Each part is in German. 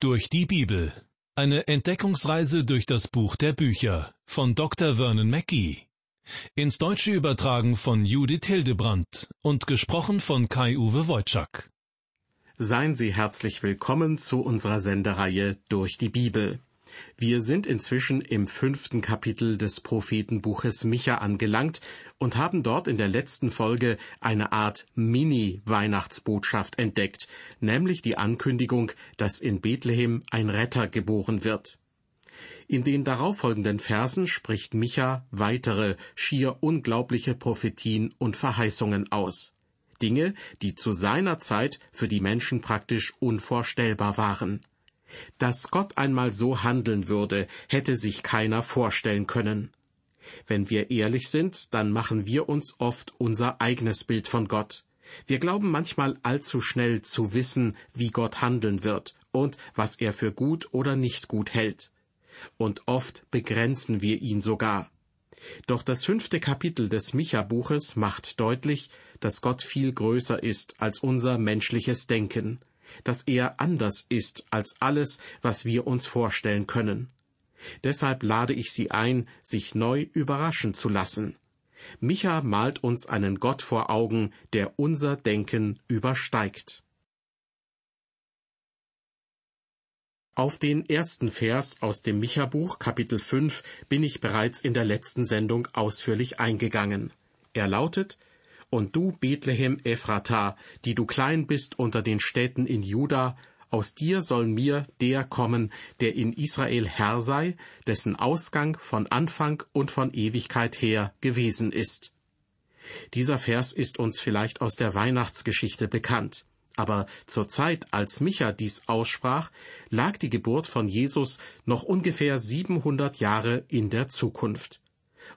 Durch die Bibel. Eine Entdeckungsreise durch das Buch der Bücher von Dr. Vernon Mackey. Ins Deutsche übertragen von Judith Hildebrandt und gesprochen von Kai-Uwe Wojczak. Seien Sie herzlich willkommen zu unserer Sendereihe Durch die Bibel. Wir sind inzwischen im fünften Kapitel des Prophetenbuches Micha angelangt und haben dort in der letzten Folge eine Art Mini-Weihnachtsbotschaft entdeckt, nämlich die Ankündigung, dass in Bethlehem ein Retter geboren wird. In den darauffolgenden Versen spricht Micha weitere, schier unglaubliche Prophetien und Verheißungen aus. Dinge, die zu seiner Zeit für die Menschen praktisch unvorstellbar waren. Dass Gott einmal so handeln würde, hätte sich keiner vorstellen können. Wenn wir ehrlich sind, dann machen wir uns oft unser eigenes Bild von Gott. Wir glauben manchmal allzu schnell zu wissen, wie Gott handeln wird und was er für gut oder nicht gut hält. Und oft begrenzen wir ihn sogar. Doch das fünfte Kapitel des Micha-Buches macht deutlich, dass Gott viel größer ist als unser menschliches Denken dass er anders ist als alles, was wir uns vorstellen können. Deshalb lade ich Sie ein, sich neu überraschen zu lassen. Micha malt uns einen Gott vor Augen, der unser Denken übersteigt. Auf den ersten Vers aus dem Micha-Buch Kapitel 5 bin ich bereits in der letzten Sendung ausführlich eingegangen. Er lautet, und du, Bethlehem Ephrata, die du klein bist unter den Städten in Juda, aus dir soll mir der kommen, der in Israel Herr sei, dessen Ausgang von Anfang und von Ewigkeit her gewesen ist. Dieser Vers ist uns vielleicht aus der Weihnachtsgeschichte bekannt. Aber zur Zeit, als Micha dies aussprach, lag die Geburt von Jesus noch ungefähr 700 Jahre in der Zukunft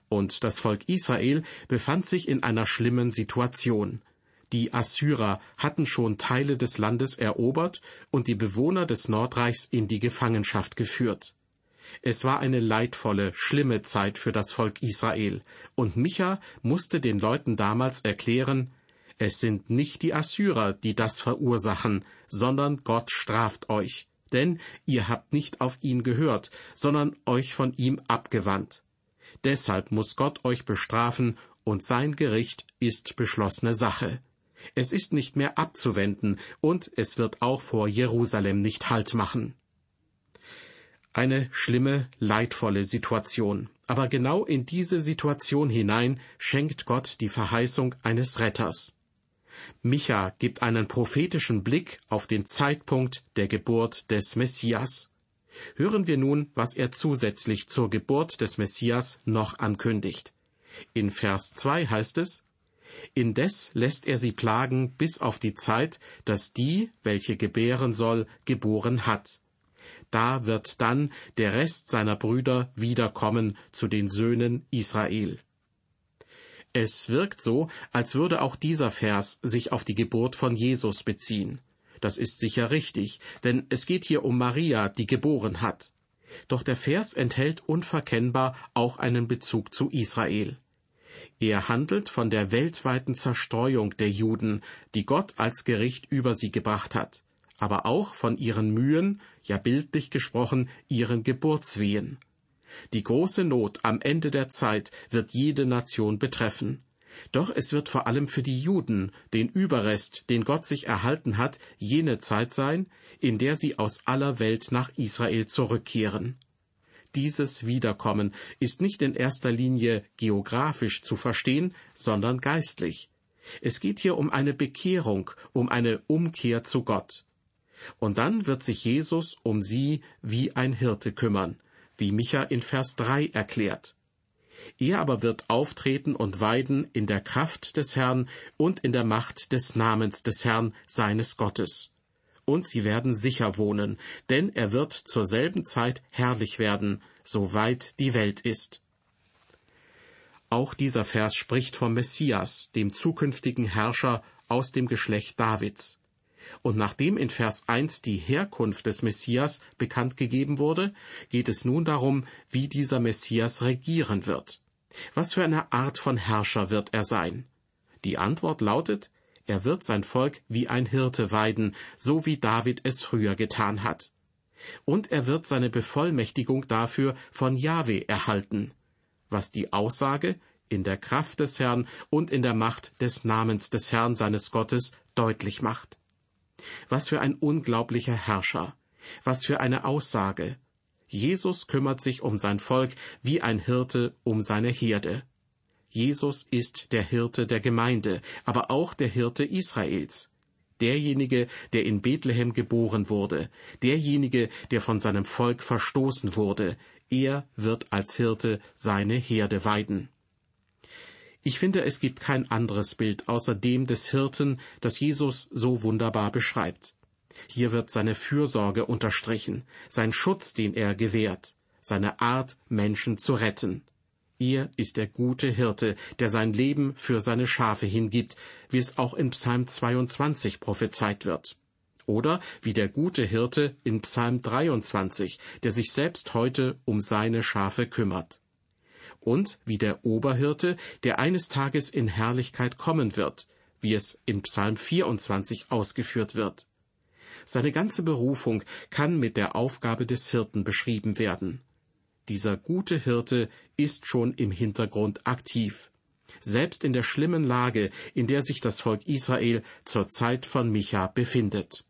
und das Volk Israel befand sich in einer schlimmen Situation. Die Assyrer hatten schon Teile des Landes erobert und die Bewohner des Nordreichs in die Gefangenschaft geführt. Es war eine leidvolle, schlimme Zeit für das Volk Israel, und Micha musste den Leuten damals erklären, es sind nicht die Assyrer, die das verursachen, sondern Gott straft euch, denn ihr habt nicht auf ihn gehört, sondern euch von ihm abgewandt. Deshalb muss Gott euch bestrafen, und sein Gericht ist beschlossene Sache. Es ist nicht mehr abzuwenden, und es wird auch vor Jerusalem nicht Halt machen. Eine schlimme, leidvolle Situation. Aber genau in diese Situation hinein schenkt Gott die Verheißung eines Retters. Micha gibt einen prophetischen Blick auf den Zeitpunkt der Geburt des Messias. Hören wir nun, was er zusätzlich zur Geburt des Messias noch ankündigt. In Vers 2 heißt es, Indes lässt er sie plagen bis auf die Zeit, dass die, welche gebären soll, geboren hat. Da wird dann der Rest seiner Brüder wiederkommen zu den Söhnen Israel. Es wirkt so, als würde auch dieser Vers sich auf die Geburt von Jesus beziehen. Das ist sicher richtig, denn es geht hier um Maria, die geboren hat. Doch der Vers enthält unverkennbar auch einen Bezug zu Israel. Er handelt von der weltweiten Zerstreuung der Juden, die Gott als Gericht über sie gebracht hat, aber auch von ihren Mühen, ja bildlich gesprochen, ihren Geburtswehen. Die große Not am Ende der Zeit wird jede Nation betreffen. Doch es wird vor allem für die Juden, den Überrest, den Gott sich erhalten hat, jene Zeit sein, in der sie aus aller Welt nach Israel zurückkehren. Dieses Wiederkommen ist nicht in erster Linie geografisch zu verstehen, sondern geistlich. Es geht hier um eine Bekehrung, um eine Umkehr zu Gott. Und dann wird sich Jesus um sie wie ein Hirte kümmern, wie Micha in Vers drei erklärt. Er aber wird auftreten und weiden in der Kraft des Herrn und in der Macht des Namens des Herrn seines Gottes. Und sie werden sicher wohnen, denn er wird zur selben Zeit herrlich werden, soweit die Welt ist. Auch dieser Vers spricht vom Messias, dem zukünftigen Herrscher aus dem Geschlecht Davids. Und nachdem in Vers 1 die Herkunft des Messias bekannt gegeben wurde, geht es nun darum, wie dieser Messias regieren wird. Was für eine Art von Herrscher wird er sein? Die Antwort lautet, er wird sein Volk wie ein Hirte weiden, so wie David es früher getan hat. Und er wird seine Bevollmächtigung dafür von Jahwe erhalten, was die Aussage in der Kraft des Herrn und in der Macht des Namens des Herrn seines Gottes deutlich macht. Was für ein unglaublicher Herrscher, was für eine Aussage. Jesus kümmert sich um sein Volk wie ein Hirte um seine Herde. Jesus ist der Hirte der Gemeinde, aber auch der Hirte Israels. Derjenige, der in Bethlehem geboren wurde, derjenige, der von seinem Volk verstoßen wurde, er wird als Hirte seine Herde weiden. Ich finde, es gibt kein anderes Bild außer dem des Hirten, das Jesus so wunderbar beschreibt. Hier wird seine Fürsorge unterstrichen, sein Schutz, den er gewährt, seine Art, Menschen zu retten. Er ist der gute Hirte, der sein Leben für seine Schafe hingibt, wie es auch in Psalm 22 prophezeit wird. Oder wie der gute Hirte in Psalm 23, der sich selbst heute um seine Schafe kümmert. Und wie der Oberhirte, der eines Tages in Herrlichkeit kommen wird, wie es in Psalm 24 ausgeführt wird. Seine ganze Berufung kann mit der Aufgabe des Hirten beschrieben werden. Dieser gute Hirte ist schon im Hintergrund aktiv. Selbst in der schlimmen Lage, in der sich das Volk Israel zur Zeit von Micha befindet.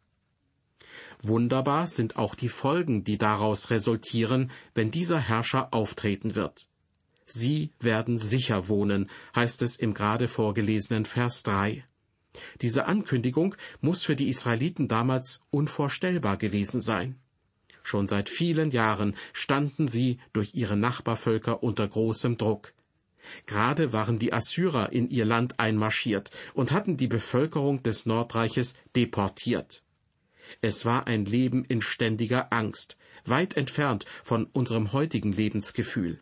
Wunderbar sind auch die Folgen, die daraus resultieren, wenn dieser Herrscher auftreten wird. Sie werden sicher wohnen, heißt es im gerade vorgelesenen Vers 3. Diese Ankündigung muss für die Israeliten damals unvorstellbar gewesen sein. Schon seit vielen Jahren standen sie durch ihre Nachbarvölker unter großem Druck. Gerade waren die Assyrer in ihr Land einmarschiert und hatten die Bevölkerung des Nordreiches deportiert. Es war ein Leben in ständiger Angst, weit entfernt von unserem heutigen Lebensgefühl.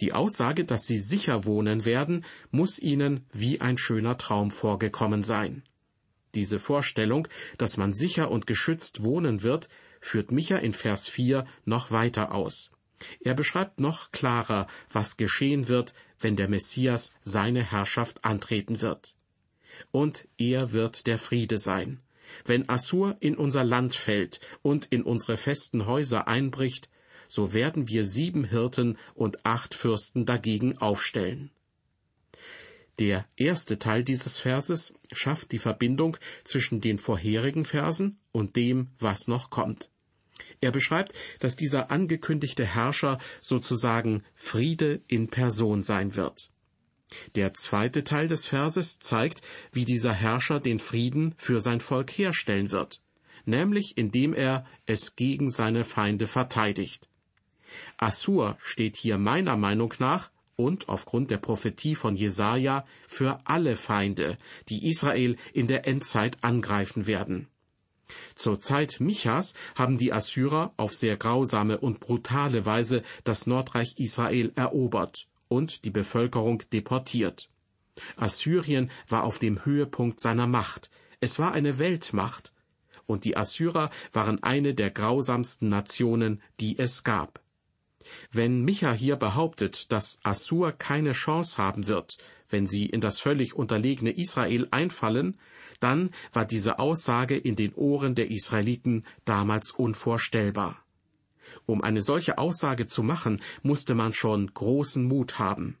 Die Aussage, dass sie sicher wohnen werden, muss ihnen wie ein schöner Traum vorgekommen sein. Diese Vorstellung, dass man sicher und geschützt wohnen wird, führt Micha in Vers 4 noch weiter aus. Er beschreibt noch klarer, was geschehen wird, wenn der Messias seine Herrschaft antreten wird. Und er wird der Friede sein. Wenn Assur in unser Land fällt und in unsere festen Häuser einbricht, so werden wir sieben Hirten und acht Fürsten dagegen aufstellen. Der erste Teil dieses Verses schafft die Verbindung zwischen den vorherigen Versen und dem, was noch kommt. Er beschreibt, dass dieser angekündigte Herrscher sozusagen Friede in Person sein wird. Der zweite Teil des Verses zeigt, wie dieser Herrscher den Frieden für sein Volk herstellen wird, nämlich indem er es gegen seine Feinde verteidigt. Assur steht hier meiner Meinung nach und aufgrund der Prophetie von Jesaja für alle Feinde, die Israel in der Endzeit angreifen werden. Zur Zeit Michas haben die Assyrer auf sehr grausame und brutale Weise das Nordreich Israel erobert und die Bevölkerung deportiert. Assyrien war auf dem Höhepunkt seiner Macht. Es war eine Weltmacht. Und die Assyrer waren eine der grausamsten Nationen, die es gab. Wenn Micha hier behauptet, dass Assur keine Chance haben wird, wenn sie in das völlig unterlegene Israel einfallen, dann war diese Aussage in den Ohren der Israeliten damals unvorstellbar. Um eine solche Aussage zu machen, musste man schon großen Mut haben.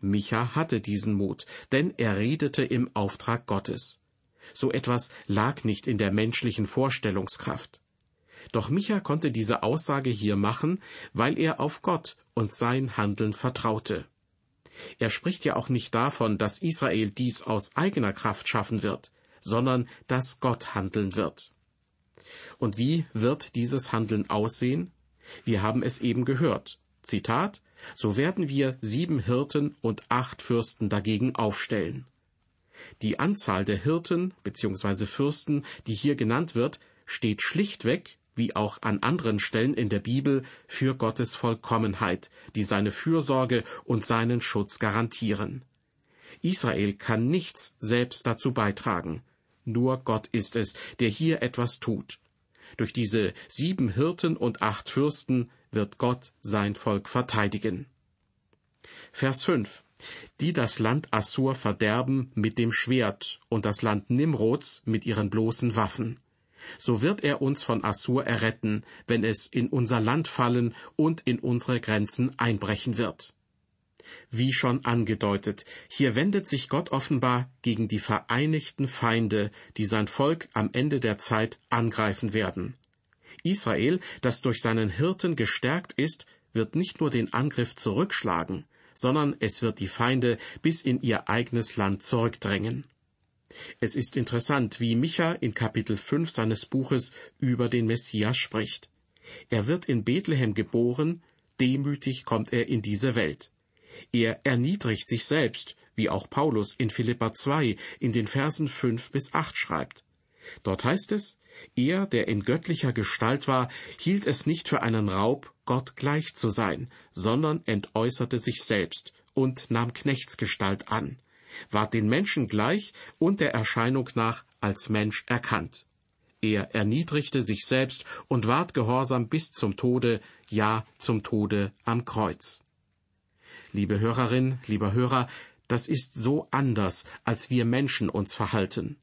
Micha hatte diesen Mut, denn er redete im Auftrag Gottes. So etwas lag nicht in der menschlichen Vorstellungskraft. Doch Micha konnte diese Aussage hier machen, weil er auf Gott und sein Handeln vertraute. Er spricht ja auch nicht davon, dass Israel dies aus eigener Kraft schaffen wird, sondern dass Gott handeln wird. Und wie wird dieses Handeln aussehen? Wir haben es eben gehört. Zitat So werden wir sieben Hirten und acht Fürsten dagegen aufstellen. Die Anzahl der Hirten bzw. Fürsten, die hier genannt wird, steht schlichtweg wie auch an anderen Stellen in der Bibel, für Gottes Vollkommenheit, die seine Fürsorge und seinen Schutz garantieren. Israel kann nichts selbst dazu beitragen. Nur Gott ist es, der hier etwas tut. Durch diese sieben Hirten und acht Fürsten wird Gott sein Volk verteidigen. Vers 5. Die das Land Assur verderben mit dem Schwert und das Land Nimrods mit ihren bloßen Waffen. So wird er uns von Assur erretten, wenn es in unser Land fallen und in unsere Grenzen einbrechen wird. Wie schon angedeutet, hier wendet sich Gott offenbar gegen die vereinigten Feinde, die sein Volk am Ende der Zeit angreifen werden. Israel, das durch seinen Hirten gestärkt ist, wird nicht nur den Angriff zurückschlagen, sondern es wird die Feinde bis in ihr eigenes Land zurückdrängen. Es ist interessant, wie Micha in Kapitel 5 seines Buches über den Messias spricht. Er wird in Bethlehem geboren, demütig kommt er in diese Welt. Er erniedrigt sich selbst, wie auch Paulus in Philippa 2 in den Versen 5 bis 8 schreibt. Dort heißt es, er, der in göttlicher Gestalt war, hielt es nicht für einen Raub, Gott gleich zu sein, sondern entäußerte sich selbst und nahm Knechtsgestalt an, ward den Menschen gleich und der Erscheinung nach als Mensch erkannt. Er erniedrigte sich selbst und ward gehorsam bis zum Tode, ja zum Tode am Kreuz. Liebe Hörerin, lieber Hörer, das ist so anders, als wir Menschen uns verhalten.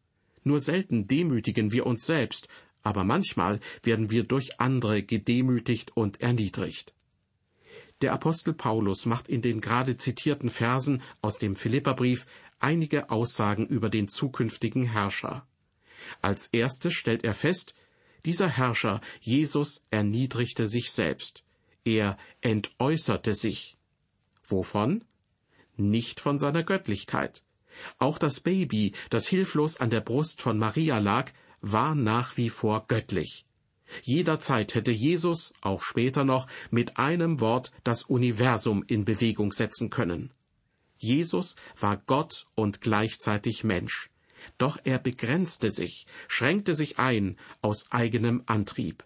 Nur selten demütigen wir uns selbst, aber manchmal werden wir durch andere gedemütigt und erniedrigt. Der Apostel Paulus macht in den gerade zitierten Versen aus dem Philipperbrief einige Aussagen über den zukünftigen Herrscher. Als erstes stellt er fest, dieser Herrscher, Jesus, erniedrigte sich selbst. Er entäußerte sich. Wovon? Nicht von seiner Göttlichkeit. Auch das Baby, das hilflos an der Brust von Maria lag, war nach wie vor göttlich. Jederzeit hätte Jesus, auch später noch, mit einem Wort das Universum in Bewegung setzen können. Jesus war Gott und gleichzeitig Mensch. Doch er begrenzte sich, schränkte sich ein aus eigenem Antrieb.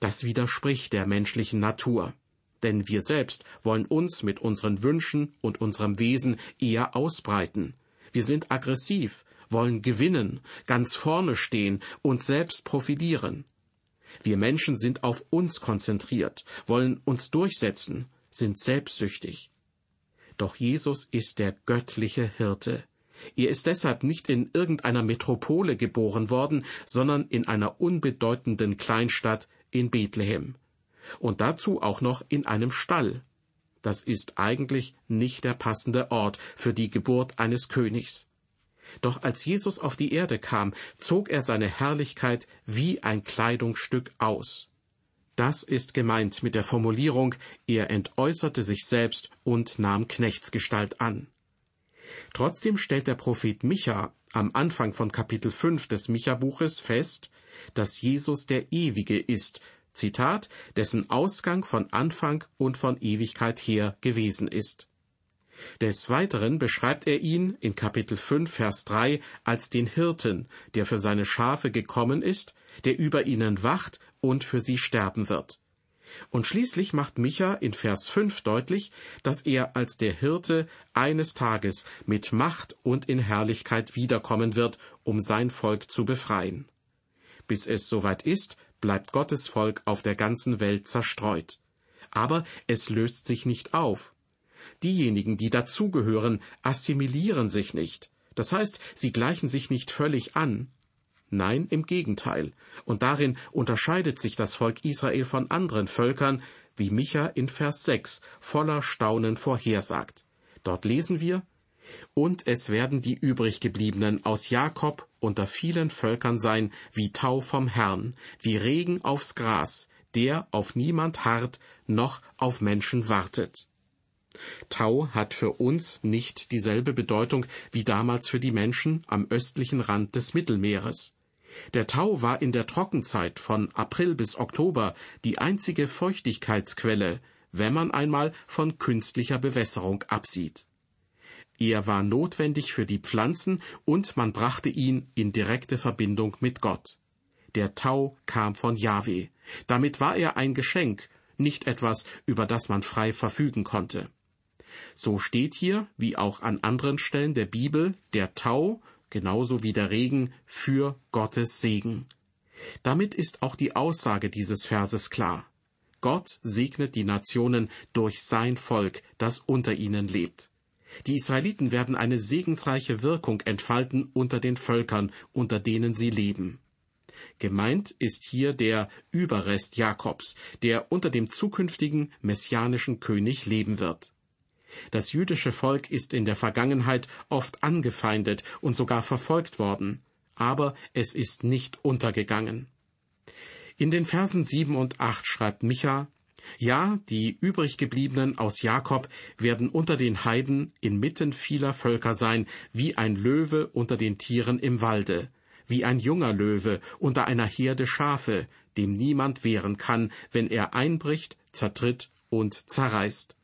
Das widerspricht der menschlichen Natur. Denn wir selbst wollen uns mit unseren Wünschen und unserem Wesen eher ausbreiten. Wir sind aggressiv, wollen gewinnen, ganz vorne stehen und selbst profilieren. Wir Menschen sind auf uns konzentriert, wollen uns durchsetzen, sind selbstsüchtig. Doch Jesus ist der göttliche Hirte. Er ist deshalb nicht in irgendeiner Metropole geboren worden, sondern in einer unbedeutenden Kleinstadt in Bethlehem. Und dazu auch noch in einem Stall. Das ist eigentlich nicht der passende Ort für die Geburt eines Königs. Doch als Jesus auf die Erde kam, zog er seine Herrlichkeit wie ein Kleidungsstück aus. Das ist gemeint mit der Formulierung, er entäußerte sich selbst und nahm Knechtsgestalt an. Trotzdem stellt der Prophet Micha am Anfang von Kapitel 5 des Micha-Buches fest, dass Jesus der Ewige ist, Zitat, dessen Ausgang von Anfang und von Ewigkeit her gewesen ist. Des Weiteren beschreibt er ihn in Kapitel 5, Vers 3 als den Hirten, der für seine Schafe gekommen ist, der über ihnen wacht und für sie sterben wird. Und schließlich macht Micha in Vers 5 deutlich, dass er als der Hirte eines Tages mit Macht und in Herrlichkeit wiederkommen wird, um sein Volk zu befreien. Bis es soweit ist, bleibt Gottes Volk auf der ganzen Welt zerstreut. Aber es löst sich nicht auf. Diejenigen, die dazugehören, assimilieren sich nicht. Das heißt, sie gleichen sich nicht völlig an. Nein, im Gegenteil. Und darin unterscheidet sich das Volk Israel von anderen Völkern, wie Micha in Vers 6 voller Staunen vorhersagt. Dort lesen wir, und es werden die übriggebliebenen aus Jakob unter vielen Völkern sein, wie Tau vom Herrn, wie Regen aufs Gras, der auf niemand harrt, noch auf Menschen wartet. Tau hat für uns nicht dieselbe Bedeutung wie damals für die Menschen am östlichen Rand des Mittelmeeres. Der Tau war in der Trockenzeit von April bis Oktober die einzige Feuchtigkeitsquelle, wenn man einmal von künstlicher Bewässerung absieht. Er war notwendig für die Pflanzen und man brachte ihn in direkte Verbindung mit Gott. Der Tau kam von Jahwe. Damit war er ein Geschenk, nicht etwas, über das man frei verfügen konnte. So steht hier, wie auch an anderen Stellen der Bibel, der Tau, genauso wie der Regen, für Gottes Segen. Damit ist auch die Aussage dieses Verses klar. Gott segnet die Nationen durch sein Volk, das unter ihnen lebt. Die Israeliten werden eine segensreiche Wirkung entfalten unter den Völkern, unter denen sie leben. Gemeint ist hier der Überrest Jakobs, der unter dem zukünftigen messianischen König leben wird. Das jüdische Volk ist in der Vergangenheit oft angefeindet und sogar verfolgt worden, aber es ist nicht untergegangen. In den Versen sieben und acht schreibt Micha, ja, die übriggebliebenen aus Jakob werden unter den Heiden inmitten vieler Völker sein, wie ein Löwe unter den Tieren im Walde, wie ein junger Löwe unter einer Herde Schafe, dem niemand wehren kann, wenn er einbricht, zertritt und zerreißt.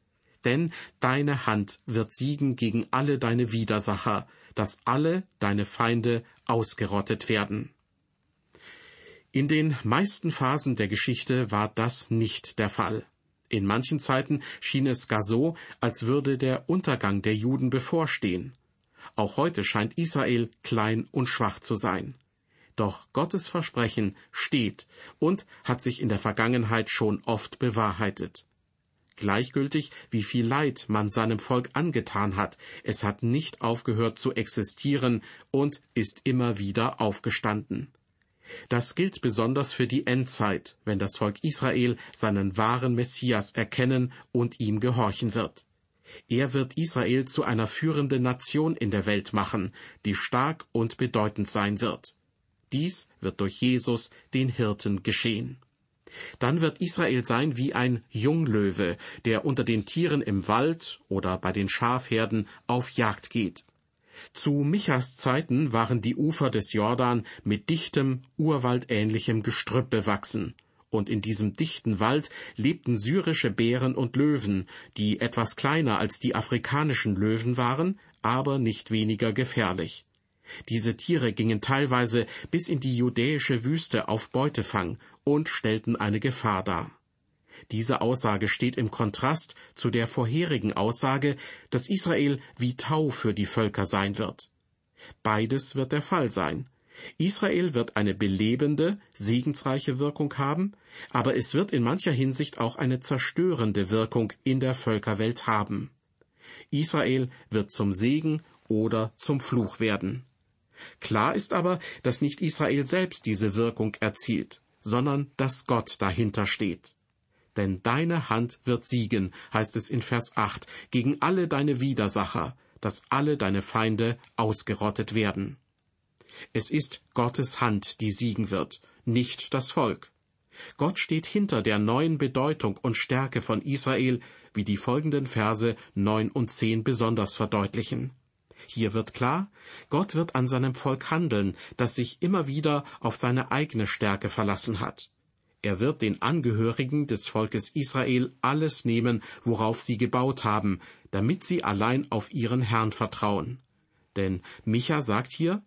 Denn deine Hand wird siegen gegen alle deine Widersacher, dass alle deine Feinde ausgerottet werden. In den meisten Phasen der Geschichte war das nicht der Fall. In manchen Zeiten schien es gar so, als würde der Untergang der Juden bevorstehen. Auch heute scheint Israel klein und schwach zu sein. Doch Gottes Versprechen steht und hat sich in der Vergangenheit schon oft bewahrheitet. Gleichgültig, wie viel Leid man seinem Volk angetan hat, es hat nicht aufgehört zu existieren und ist immer wieder aufgestanden. Das gilt besonders für die Endzeit, wenn das Volk Israel seinen wahren Messias erkennen und ihm gehorchen wird. Er wird Israel zu einer führenden Nation in der Welt machen, die stark und bedeutend sein wird. Dies wird durch Jesus, den Hirten, geschehen. Dann wird Israel sein wie ein Junglöwe, der unter den Tieren im Wald oder bei den Schafherden auf Jagd geht. Zu Michas Zeiten waren die Ufer des Jordan mit dichtem, urwaldähnlichem Gestrüpp bewachsen, und in diesem dichten Wald lebten syrische Bären und Löwen, die etwas kleiner als die afrikanischen Löwen waren, aber nicht weniger gefährlich. Diese Tiere gingen teilweise bis in die judäische Wüste auf Beutefang und stellten eine Gefahr dar. Diese Aussage steht im Kontrast zu der vorherigen Aussage, dass Israel wie Tau für die Völker sein wird. Beides wird der Fall sein. Israel wird eine belebende, segensreiche Wirkung haben, aber es wird in mancher Hinsicht auch eine zerstörende Wirkung in der Völkerwelt haben. Israel wird zum Segen oder zum Fluch werden. Klar ist aber, dass nicht Israel selbst diese Wirkung erzielt, sondern dass Gott dahinter steht denn deine Hand wird siegen, heißt es in Vers 8, gegen alle deine Widersacher, dass alle deine Feinde ausgerottet werden. Es ist Gottes Hand, die siegen wird, nicht das Volk. Gott steht hinter der neuen Bedeutung und Stärke von Israel, wie die folgenden Verse neun und zehn besonders verdeutlichen. Hier wird klar, Gott wird an seinem Volk handeln, das sich immer wieder auf seine eigene Stärke verlassen hat. Er wird den Angehörigen des Volkes Israel alles nehmen, worauf sie gebaut haben, damit sie allein auf ihren Herrn vertrauen. Denn Micha sagt hier,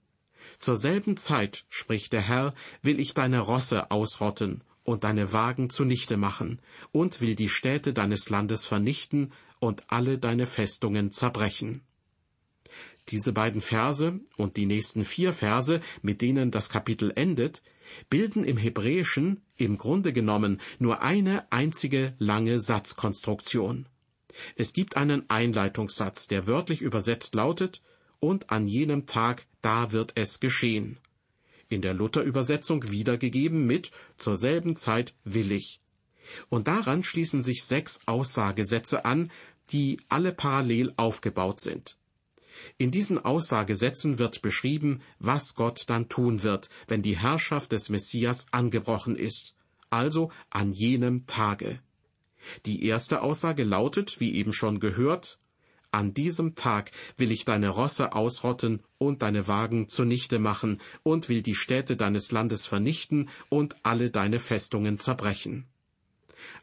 Zur selben Zeit, spricht der Herr, will ich deine Rosse ausrotten und deine Wagen zunichte machen und will die Städte deines Landes vernichten und alle deine Festungen zerbrechen. Diese beiden Verse und die nächsten vier Verse, mit denen das Kapitel endet, bilden im Hebräischen im Grunde genommen nur eine einzige lange Satzkonstruktion. Es gibt einen Einleitungssatz, der wörtlich übersetzt lautet, und an jenem Tag, da wird es geschehen. In der Luther-Übersetzung wiedergegeben mit zur selben Zeit willig. Und daran schließen sich sechs Aussagesätze an, die alle parallel aufgebaut sind. In diesen Aussagesätzen wird beschrieben, was Gott dann tun wird, wenn die Herrschaft des Messias angebrochen ist, also an jenem Tage. Die erste Aussage lautet, wie eben schon gehört, an diesem Tag will ich deine Rosse ausrotten und deine Wagen zunichte machen und will die Städte deines Landes vernichten und alle deine Festungen zerbrechen.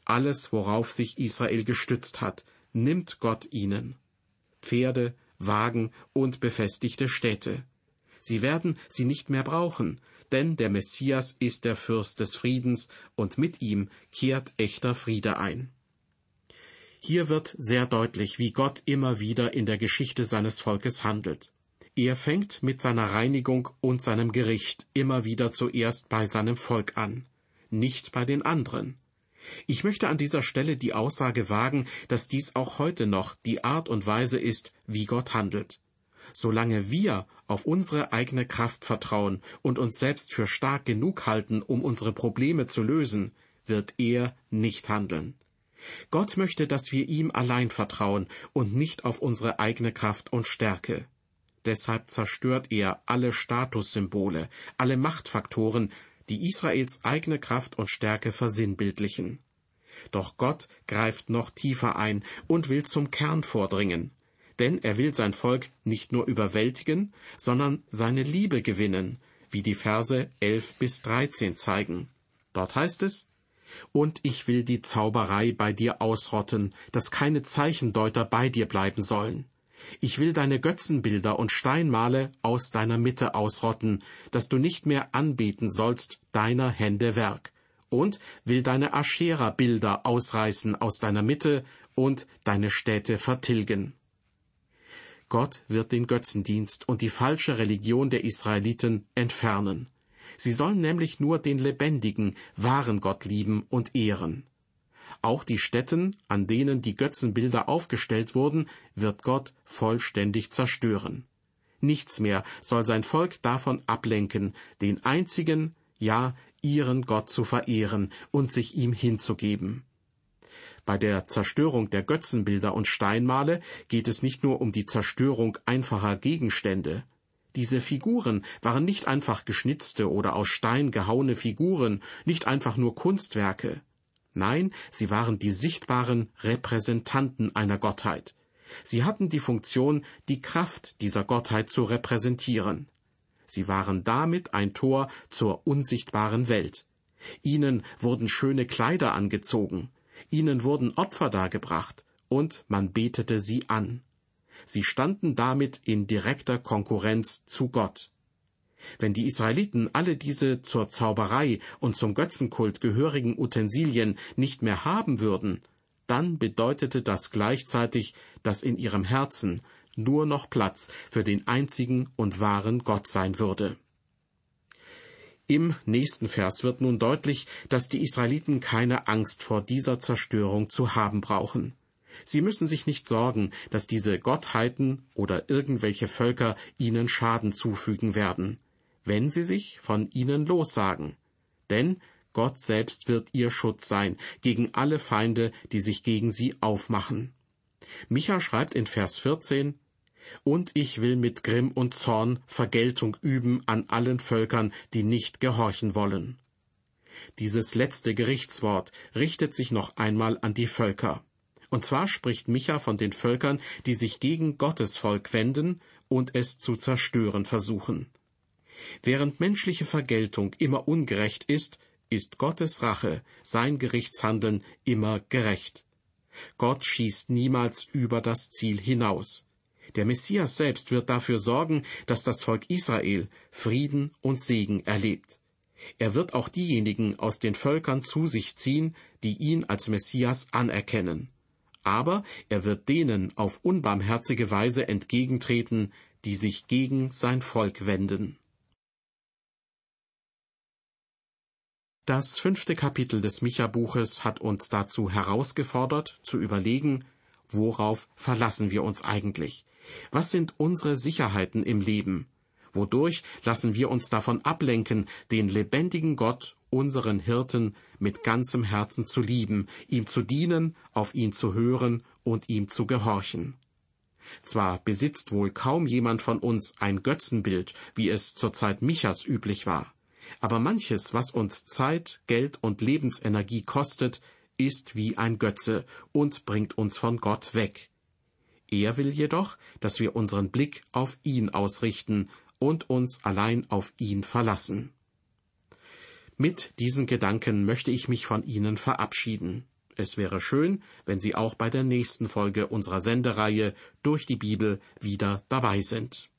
Alles, worauf sich Israel gestützt hat, nimmt Gott ihnen. Pferde, Wagen und befestigte Städte. Sie werden sie nicht mehr brauchen, denn der Messias ist der Fürst des Friedens und mit ihm kehrt echter Friede ein. Hier wird sehr deutlich, wie Gott immer wieder in der Geschichte seines Volkes handelt. Er fängt mit seiner Reinigung und seinem Gericht immer wieder zuerst bei seinem Volk an, nicht bei den anderen. Ich möchte an dieser Stelle die Aussage wagen, dass dies auch heute noch die Art und Weise ist, wie Gott handelt. Solange wir auf unsere eigene Kraft vertrauen und uns selbst für stark genug halten, um unsere Probleme zu lösen, wird er nicht handeln. Gott möchte, dass wir ihm allein vertrauen und nicht auf unsere eigene Kraft und Stärke. Deshalb zerstört er alle Statussymbole, alle Machtfaktoren, die Israels eigene Kraft und Stärke versinnbildlichen. Doch Gott greift noch tiefer ein und will zum Kern vordringen, denn er will sein Volk nicht nur überwältigen, sondern seine Liebe gewinnen, wie die Verse elf bis dreizehn zeigen. Dort heißt es, und ich will die Zauberei bei dir ausrotten, dass keine Zeichendeuter bei dir bleiben sollen. Ich will deine Götzenbilder und Steinmale aus deiner Mitte ausrotten, dass du nicht mehr anbeten sollst deiner Hände Werk, und will deine Aschera-Bilder ausreißen aus deiner Mitte und deine Städte vertilgen. Gott wird den Götzendienst und die falsche Religion der Israeliten entfernen. Sie sollen nämlich nur den lebendigen, wahren Gott lieben und ehren. Auch die Stätten, an denen die Götzenbilder aufgestellt wurden, wird Gott vollständig zerstören. Nichts mehr soll sein Volk davon ablenken, den einzigen, ja, ihren Gott zu verehren und sich ihm hinzugeben. Bei der Zerstörung der Götzenbilder und Steinmale geht es nicht nur um die Zerstörung einfacher Gegenstände. Diese Figuren waren nicht einfach geschnitzte oder aus Stein gehauene Figuren, nicht einfach nur Kunstwerke. Nein, sie waren die sichtbaren Repräsentanten einer Gottheit. Sie hatten die Funktion, die Kraft dieser Gottheit zu repräsentieren. Sie waren damit ein Tor zur unsichtbaren Welt. Ihnen wurden schöne Kleider angezogen, ihnen wurden Opfer dargebracht, und man betete sie an. Sie standen damit in direkter Konkurrenz zu Gott. Wenn die Israeliten alle diese zur Zauberei und zum Götzenkult gehörigen Utensilien nicht mehr haben würden, dann bedeutete das gleichzeitig, dass in ihrem Herzen nur noch Platz für den einzigen und wahren Gott sein würde. Im nächsten Vers wird nun deutlich, dass die Israeliten keine Angst vor dieser Zerstörung zu haben brauchen. Sie müssen sich nicht sorgen, dass diese Gottheiten oder irgendwelche Völker ihnen Schaden zufügen werden, wenn sie sich von ihnen lossagen. Denn Gott selbst wird ihr Schutz sein gegen alle Feinde, die sich gegen sie aufmachen. Micha schreibt in Vers 14, Und ich will mit Grimm und Zorn Vergeltung üben an allen Völkern, die nicht gehorchen wollen. Dieses letzte Gerichtswort richtet sich noch einmal an die Völker. Und zwar spricht Micha von den Völkern, die sich gegen Gottes Volk wenden und es zu zerstören versuchen. Während menschliche Vergeltung immer ungerecht ist, ist Gottes Rache, sein Gerichtshandeln immer gerecht. Gott schießt niemals über das Ziel hinaus. Der Messias selbst wird dafür sorgen, dass das Volk Israel Frieden und Segen erlebt. Er wird auch diejenigen aus den Völkern zu sich ziehen, die ihn als Messias anerkennen aber er wird denen auf unbarmherzige Weise entgegentreten, die sich gegen sein Volk wenden. Das fünfte Kapitel des Micha-Buches hat uns dazu herausgefordert, zu überlegen, worauf verlassen wir uns eigentlich? Was sind unsere Sicherheiten im Leben? Wodurch lassen wir uns davon ablenken, den lebendigen Gott, unseren Hirten, mit ganzem Herzen zu lieben, ihm zu dienen, auf ihn zu hören und ihm zu gehorchen? Zwar besitzt wohl kaum jemand von uns ein Götzenbild, wie es zur Zeit Michas üblich war, aber manches, was uns Zeit, Geld und Lebensenergie kostet, ist wie ein Götze und bringt uns von Gott weg. Er will jedoch, dass wir unseren Blick auf ihn ausrichten und uns allein auf ihn verlassen. Mit diesen Gedanken möchte ich mich von Ihnen verabschieden. Es wäre schön, wenn Sie auch bei der nächsten Folge unserer Sendereihe durch die Bibel wieder dabei sind.